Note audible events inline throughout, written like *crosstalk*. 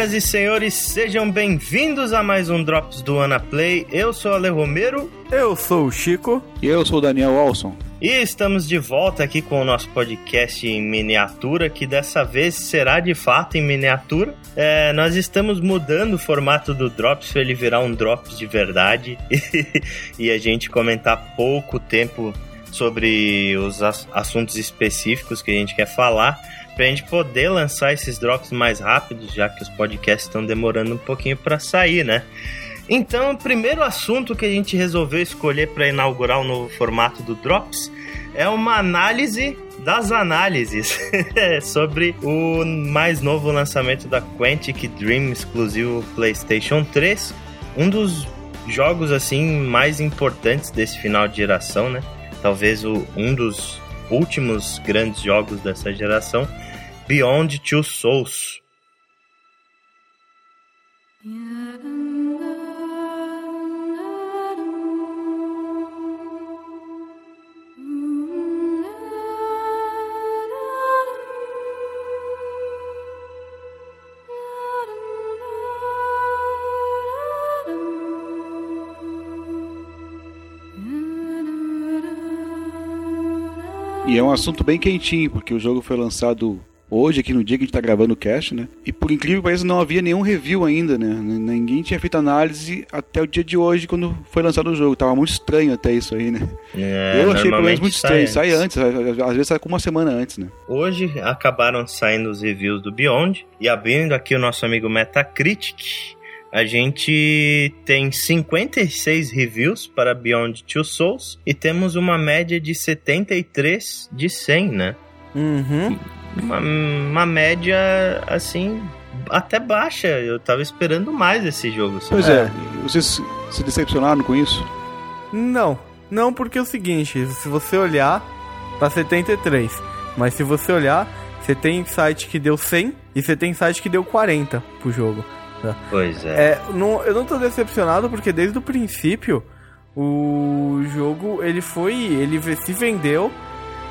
Senhoras e senhores, sejam bem-vindos a mais um Drops do Ana Play. Eu sou o Ale Romero. Eu sou o Chico. E eu sou o Daniel Olson. E estamos de volta aqui com o nosso podcast em miniatura, que dessa vez será de fato em miniatura. É, nós estamos mudando o formato do Drops para ele virar um Drops de verdade *laughs* e a gente comentar pouco tempo sobre os assuntos específicos que a gente quer falar pra gente poder lançar esses drops mais rápidos, já que os podcasts estão demorando um pouquinho para sair, né? Então, o primeiro assunto que a gente resolveu escolher para inaugurar o novo formato do Drops é uma análise das análises *laughs* sobre o mais novo lançamento da Quantic Dream exclusivo PlayStation 3, um dos jogos assim mais importantes desse final de geração, né? Talvez o, um dos últimos grandes jogos dessa geração, Beyond Two Souls. E é um assunto bem quentinho, porque o jogo foi lançado hoje, aqui no dia que a gente tá gravando o cast, né? E por incrível que pareça, não havia nenhum review ainda, né? Ninguém tinha feito análise até o dia de hoje, quando foi lançado o jogo. Tava muito estranho até isso aí, né? É, Eu achei pelo menos muito estranho. Sai antes, às vezes sai com uma semana antes, né? Hoje acabaram saindo os reviews do Beyond, e abrindo aqui o nosso amigo Metacritic, a gente tem 56 reviews para Beyond Two Souls e temos uma média de 73 de 100, né? Uhum. Uma, uma média, assim, até baixa. Eu tava esperando mais esse jogo. Pois é. é. Vocês se decepcionaram com isso? Não. Não, porque é o seguinte, se você olhar, tá 73. Mas se você olhar, você tem site que deu 100 e você tem site que deu 40 pro jogo. Pois é. é não, eu não tô decepcionado porque desde o princípio o jogo ele foi. ele se vendeu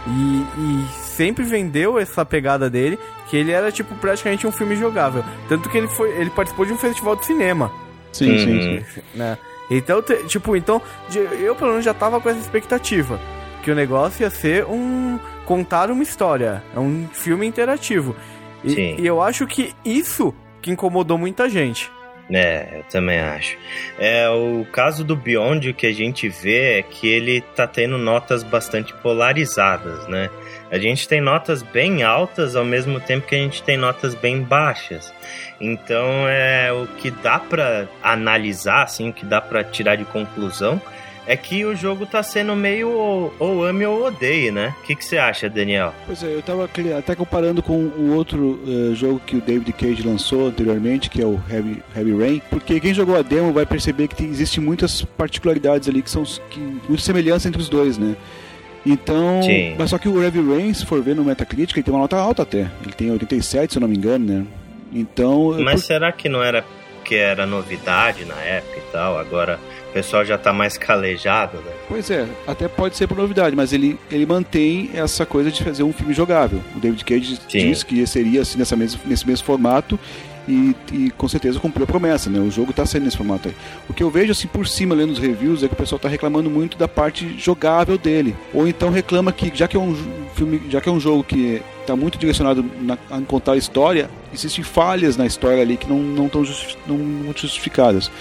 e, e, sempre vendeu essa pegada dele, que ele era tipo praticamente um filme jogável. Tanto que ele foi. ele participou de um festival de cinema. Sim, uhum. sim, sim. Né? Então, tipo, então, eu pelo menos já tava com essa expectativa. Que o negócio ia ser um. contar uma história. É um filme interativo. E, e eu acho que isso que incomodou muita gente. É, eu também acho. É, o caso do Beyond, o que a gente vê é que ele tá tendo notas bastante polarizadas, né? A gente tem notas bem altas ao mesmo tempo que a gente tem notas bem baixas. Então, é o que dá para analisar, assim, o que dá para tirar de conclusão é que o jogo tá sendo meio ou, ou ame ou odeie, né? O que, que você acha, Daniel? Pois é, eu tava até comparando com o outro uh, jogo que o David Cage lançou anteriormente, que é o Heavy, Heavy Rain, porque quem jogou a demo vai perceber que existem muitas particularidades ali que são que, muita semelhança entre os dois, né? Então, Sim. mas só que o Heavy Rain, se for ver no Metacritic, ele tem uma nota alta até. Ele tem 87, se eu não me engano, né? Então, mas por... será que não era que era novidade na época e tal? Agora o pessoal já tá mais calejado, né? Pois é, até pode ser por novidade, mas ele, ele mantém essa coisa de fazer um filme jogável. O David Cage Sim. disse que seria assim nessa mesmo, nesse mesmo formato e, e, com certeza cumpriu a promessa, né? O jogo está saindo nesse formato aí. O que eu vejo assim por cima lendo os reviews é que o pessoal está reclamando muito da parte jogável dele, ou então reclama que já que é um filme, já que é um jogo que está muito direcionado na, a contar a história, existem falhas na história ali que não estão justi não, justificadas.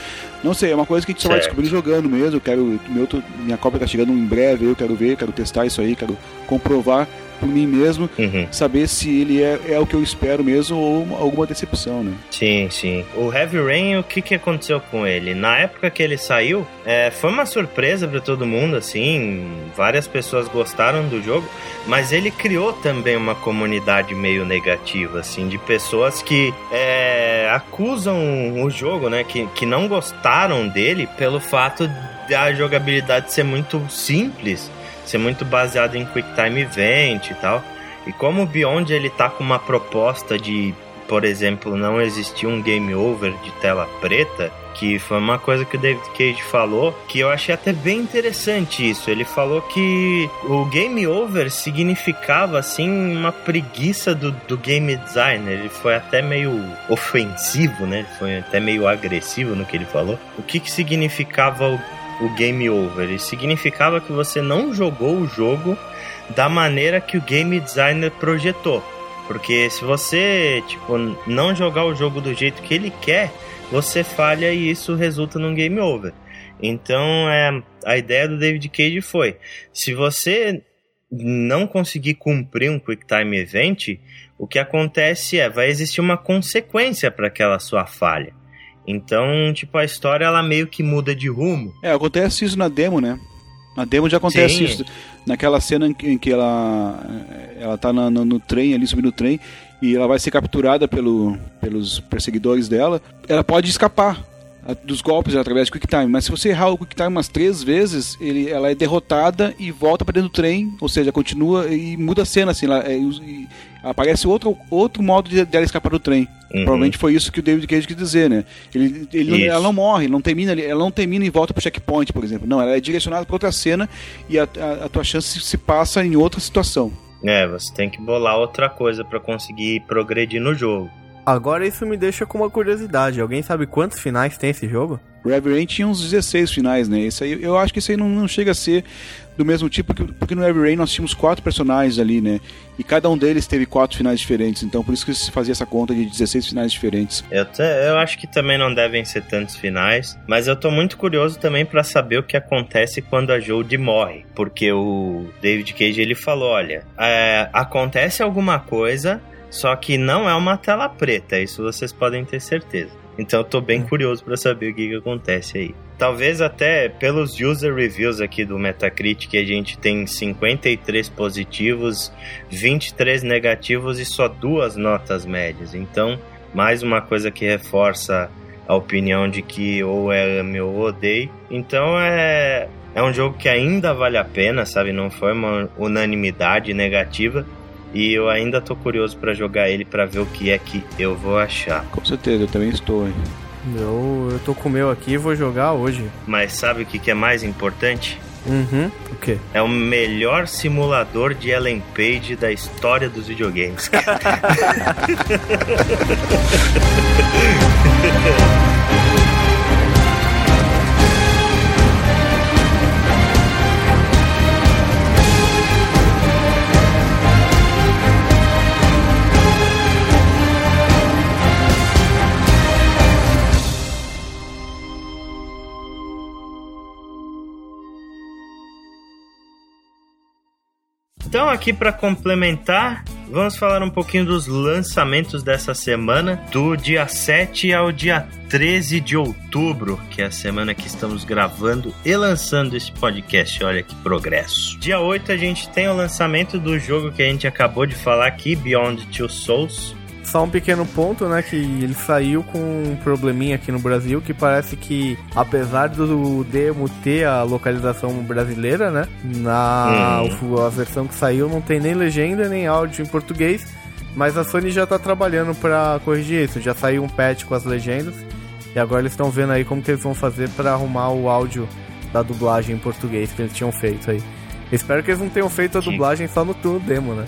Não sei, é uma coisa que a gente só vai descobrir jogando mesmo. Eu quero. Meu, minha cópia tá chegando em breve, eu quero ver, quero testar isso aí, quero comprovar por mim mesmo, uhum. saber se ele é, é o que eu espero mesmo ou alguma decepção, né? Sim, sim. O Heavy Rain, o que, que aconteceu com ele? Na época que ele saiu, é, foi uma surpresa para todo mundo, assim, várias pessoas gostaram do jogo, mas ele criou também uma comunidade meio negativa, assim, de pessoas que é, acusam o jogo, né, que, que não gostaram dele pelo fato da jogabilidade ser muito simples ser muito baseado em Quick Time Event e tal. E como o Beyond ele tá com uma proposta de por exemplo, não existia um game over de tela preta, que foi uma coisa que o David Cage falou, que eu achei até bem interessante isso. Ele falou que o game over significava assim uma preguiça do, do game designer. Ele foi até meio ofensivo, né? Ele foi até meio agressivo no que ele falou. O que que significava o, o game over? Ele significava que você não jogou o jogo da maneira que o game designer projetou. Porque se você, tipo, não jogar o jogo do jeito que ele quer, você falha e isso resulta num game over. Então, é, a ideia do David Cage foi: se você não conseguir cumprir um Quick Time Event, o que acontece é vai existir uma consequência para aquela sua falha. Então, tipo, a história ela meio que muda de rumo. É, acontece isso na demo, né? Na demo já acontece Sim. isso. Naquela cena em que ela ela tá no, no trem ali, subindo o trem, e ela vai ser capturada pelo, pelos perseguidores dela, ela pode escapar dos golpes através do Quick Time, mas se você errar o Quick Time umas três vezes, ele, ela é derrotada e volta para dentro do trem, ou seja, continua e muda a cena, assim, ela, é, aparece outro, outro modo de, de ela escapar do trem. Uhum. Provavelmente foi isso que o David Cage quis dizer, né? Ele, ele ela não morre, não termina, ela não termina e volta pro checkpoint, por exemplo. Não, ela é direcionada para outra cena e a, a, a tua chance se passa em outra situação. É, você tem que bolar outra coisa para conseguir progredir no jogo. Agora isso me deixa com uma curiosidade. Alguém sabe quantos finais tem esse jogo? Reverend tinha uns 16 finais, né? Isso aí, eu acho que isso aí não, não chega a ser do mesmo tipo, porque, porque no Rain nós tínhamos quatro personagens ali, né? E cada um deles teve quatro finais diferentes, então por isso que se fazia essa conta de 16 finais diferentes. Eu, te, eu acho que também não devem ser tantos finais, mas eu tô muito curioso também para saber o que acontece quando a Jodie morre, porque o David Cage ele falou, olha, é, acontece alguma coisa, só que não é uma tela preta, isso vocês podem ter certeza. Então eu tô bem hum. curioso para saber o que, que acontece aí. Talvez até pelos user reviews aqui do Metacritic, a gente tem 53 positivos, 23 negativos e só duas notas médias. Então, mais uma coisa que reforça a opinião de que ou é ame ou odeio. Então é é um jogo que ainda vale a pena, sabe? Não foi uma unanimidade negativa. E eu ainda tô curioso para jogar ele para ver o que é que eu vou achar. Com certeza, eu também estou. Hein? Eu, eu tô com o meu aqui e vou jogar hoje. Mas sabe o que, que é mais importante? Uhum. O quê? É o melhor simulador de Ellen Page da história dos videogames. *laughs* Então, aqui para complementar, vamos falar um pouquinho dos lançamentos dessa semana, do dia 7 ao dia 13 de outubro, que é a semana que estamos gravando e lançando esse podcast. Olha que progresso. Dia 8 a gente tem o lançamento do jogo que a gente acabou de falar aqui, Beyond Two Souls. Só um pequeno ponto, né? Que ele saiu com um probleminha aqui no Brasil, que parece que, apesar do demo ter a localização brasileira, né? Na hum. a versão que saiu não tem nem legenda nem áudio em português. Mas a Sony já tá trabalhando para corrigir isso. Já saiu um patch com as legendas. E agora eles estão vendo aí como que eles vão fazer para arrumar o áudio da dublagem em português que eles tinham feito aí. Espero que eles não tenham feito a dublagem só no, no demo, né?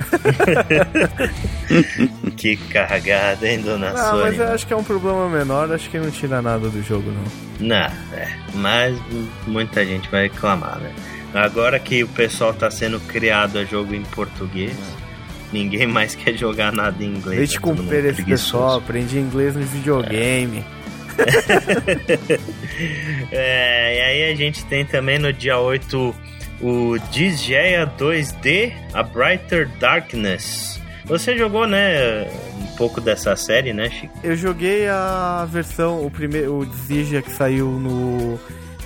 *laughs* que cagada, hein, dona não, Sony? mas eu acho que é um problema menor, acho que não tira nada do jogo, não. Não, é. Mas muita gente vai reclamar, né? Agora que o pessoal tá sendo criado a jogo em português, ninguém mais quer jogar nada em inglês. Deixa tá cumprir esse pessoal, aprendi inglês no videogame. É. *laughs* é, e aí a gente tem também no dia 8 o Disgaea 2D, A Brighter Darkness. Você jogou, né, um pouco dessa série, né, Chico? Eu joguei a versão, o primeiro, o Disgaea que saiu no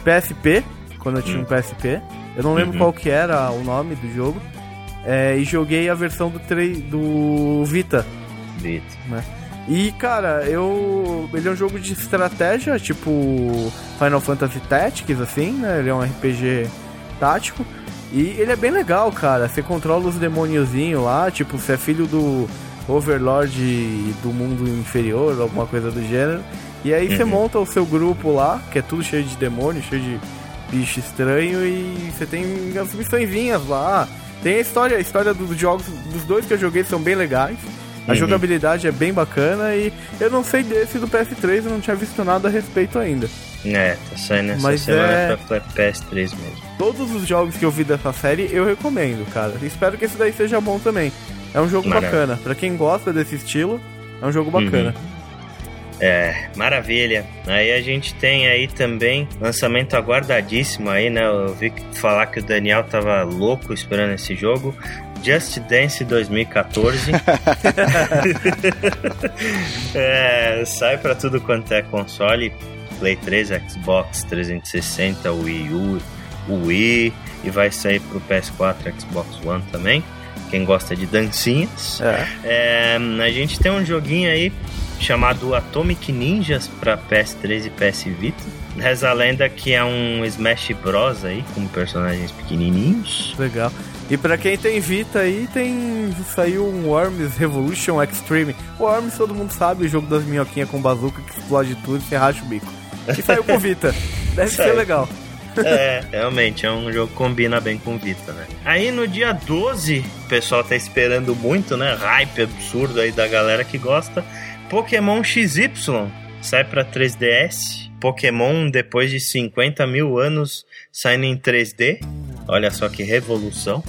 PSP, quando eu tinha hum. um PSP. Eu não lembro uhum. qual que era o nome do jogo. É, e joguei a versão do, do Vita. Vita. Né? E, cara, eu. Ele é um jogo de estratégia, tipo Final Fantasy Tactics, assim, né? Ele é um RPG tático. E ele é bem legal, cara. Você controla os demôniozinhos lá, tipo, você é filho do. Overlord do mundo inferior, alguma coisa do gênero. E aí uhum. você monta o seu grupo lá, que é tudo cheio de demônio, cheio de bicho estranho, e você tem as missõezinhas lá. Tem a história, a história dos jogos, dos dois que eu joguei são bem legais. A uhum. jogabilidade é bem bacana e eu não sei desse do PS3, eu não tinha visto nada a respeito ainda. É, tá saindo essa Mas semana é... pra PS3 mesmo. Todos os jogos que eu vi dessa série eu recomendo, cara. Espero que esse daí seja bom também. É um jogo Maravilha. bacana. Para quem gosta desse estilo, é um jogo bacana. Uhum. É, maravilha. Aí a gente tem aí também lançamento aguardadíssimo aí, né? Eu vi falar que o Daniel tava louco esperando esse jogo. Just Dance 2014. *laughs* é, sai para tudo quanto é console. Play 3, Xbox 360, Wii U, Wii e vai sair pro PS4, Xbox One também quem gosta de dancinhas. É. É, a gente tem um joguinho aí chamado Atomic Ninjas para PS3 e PS Vita. Reza a lenda que é um Smash Bros aí com personagens pequenininhos. Legal. E para quem tem Vita aí, tem saiu um Worms Revolution Extreme. O Worms todo mundo sabe, o jogo das minhoquinhas com bazuca que explode tudo e você racha o bico. E saiu com Vita. *laughs* Deve ser legal. É, realmente, é um jogo que combina bem com Vita, né? Aí no dia 12, o pessoal tá esperando muito, né? Hype absurdo aí da galera que gosta. Pokémon XY sai pra 3DS. Pokémon, depois de 50 mil anos, saindo em 3D. Olha só que revolução.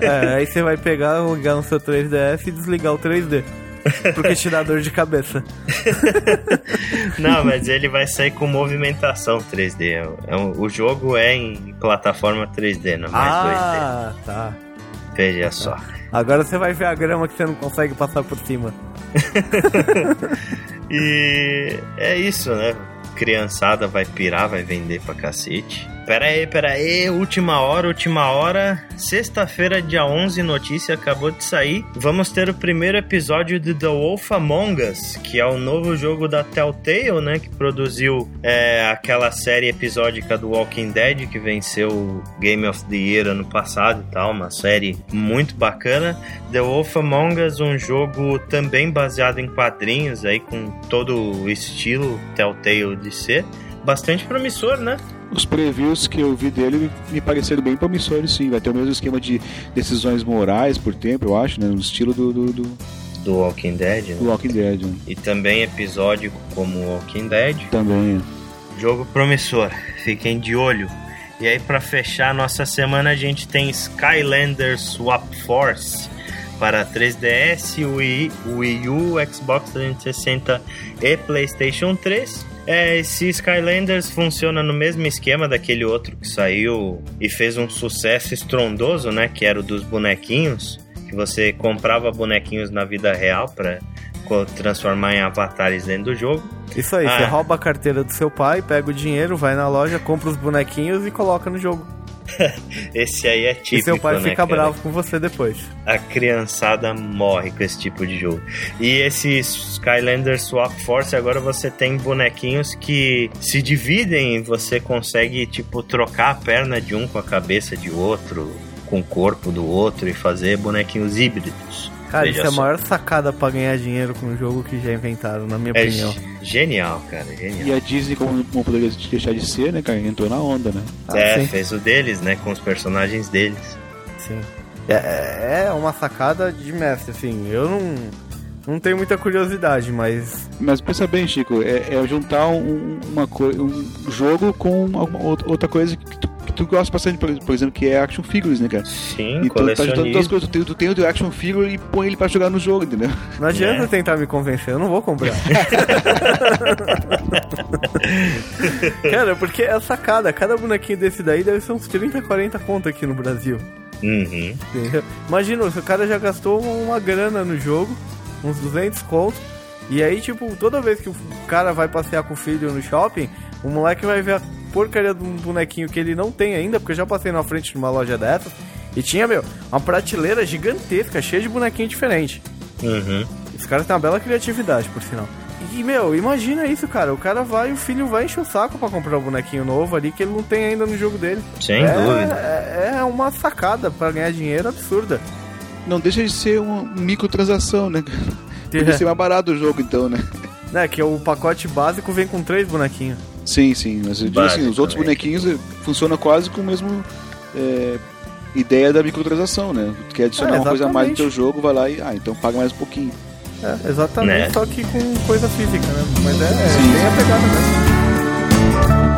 É, *laughs* aí você vai pegar, ligar no seu 3DS e desligar o 3D. Porque te dá dor de cabeça. *laughs* Não, mas ele vai sair com movimentação 3D. É, é o jogo é em plataforma 3D, não é mais ah, 2D. Ah, tá. Veja tá. só. Agora você vai ver a grama que você não consegue passar por cima. *laughs* e é isso, né? Criançada vai pirar, vai vender pra cacete. Pera aí, pera aí, última hora, última hora. Sexta-feira, dia 11, notícia acabou de sair. Vamos ter o primeiro episódio de The Wolf Among Us, que é o novo jogo da Telltale, né? Que produziu é, aquela série episódica do Walking Dead, que venceu o Game of the Year ano passado e tal. Uma série muito bacana. The Wolf Among Us, um jogo também baseado em quadrinhos, aí com todo o estilo Telltale de ser. Bastante promissor, né? os previews que eu vi dele me pareceram bem promissores, sim. Vai ter o mesmo esquema de decisões morais por tempo, eu acho, né? No estilo do. do, do... do Walking Dead. Né? Do Walking Dead. Né? E também episódico como Walking Dead. Também. Jogo promissor. Fiquem de olho. E aí, para fechar nossa semana, a gente tem Skylander Swap Force para 3DS, Wii, Wii U, Xbox 360 e PlayStation 3. É, esse Skylanders funciona no mesmo esquema daquele outro que saiu e fez um sucesso estrondoso, né? Que era o dos bonequinhos, que você comprava bonequinhos na vida real para transformar em avatares dentro do jogo. Isso aí, ah. você rouba a carteira do seu pai, pega o dinheiro, vai na loja, compra os bonequinhos e coloca no jogo. *laughs* esse aí é típico, E seu pai né, fica cara? bravo com você depois. A criançada morre com esse tipo de jogo. E esse Skylander Swap Force, agora você tem bonequinhos que se dividem e você consegue, tipo, trocar a perna de um com a cabeça de outro, com o corpo do outro e fazer bonequinhos híbridos. Cara, isso é a maior sacada pra ganhar dinheiro com um jogo que já inventaram, na minha é opinião. Genial, cara, genial. E a Disney, como não poderia deixar de ser, né, cara, entrou na onda, né? Ah, é, sim. fez o deles, né, com os personagens deles. Sim. É, é uma sacada de mestre, assim, eu não... Não tenho muita curiosidade, mas. Mas pensa bem, Chico, é, é juntar um, uma um jogo com outra coisa que tu gosta bastante, por, exemplo, que é action figures, né, cara? Sim, e tu tá juntando duas coisas. Tu tem, tu tem o de action figure e põe ele pra jogar no jogo, entendeu? Não adianta é. tentar me convencer, eu não vou comprar. *laughs* cara, porque é sacada. Cada bonequinho desse daí deve ser uns 30, 40 conto aqui no Brasil. Uhum. Imagina, o cara já gastou uma grana no jogo, uns 200 contos. E aí, tipo, toda vez que o cara vai passear com o filho no shopping, o moleque vai ver a porcaria de um bonequinho que ele não tem ainda, porque eu já passei na frente de uma loja dessas e tinha, meu, uma prateleira gigantesca, cheia de bonequinho diferente. Uhum. Os caras têm uma bela criatividade, por sinal. E, meu, imagina isso, cara. O cara vai, o filho vai encher o saco para comprar um bonequinho novo ali que ele não tem ainda no jogo dele. Sem é, dúvida. É, é uma sacada para ganhar dinheiro absurda. não deixa de ser uma microtransação, né? *laughs* Podia ser mais barato o jogo, então, né? É, que o pacote básico vem com três bonequinhos. Sim, sim, mas eu digo assim, os outros bonequinhos eh, funcionam quase com o mesmo é, ideia da microtransação, né? Tu quer adicionar é, uma coisa a mais no teu jogo, vai lá e, ah, então paga mais um pouquinho. É, exatamente, né? só que com coisa física, né? Mas é, é bem a pegada mesmo.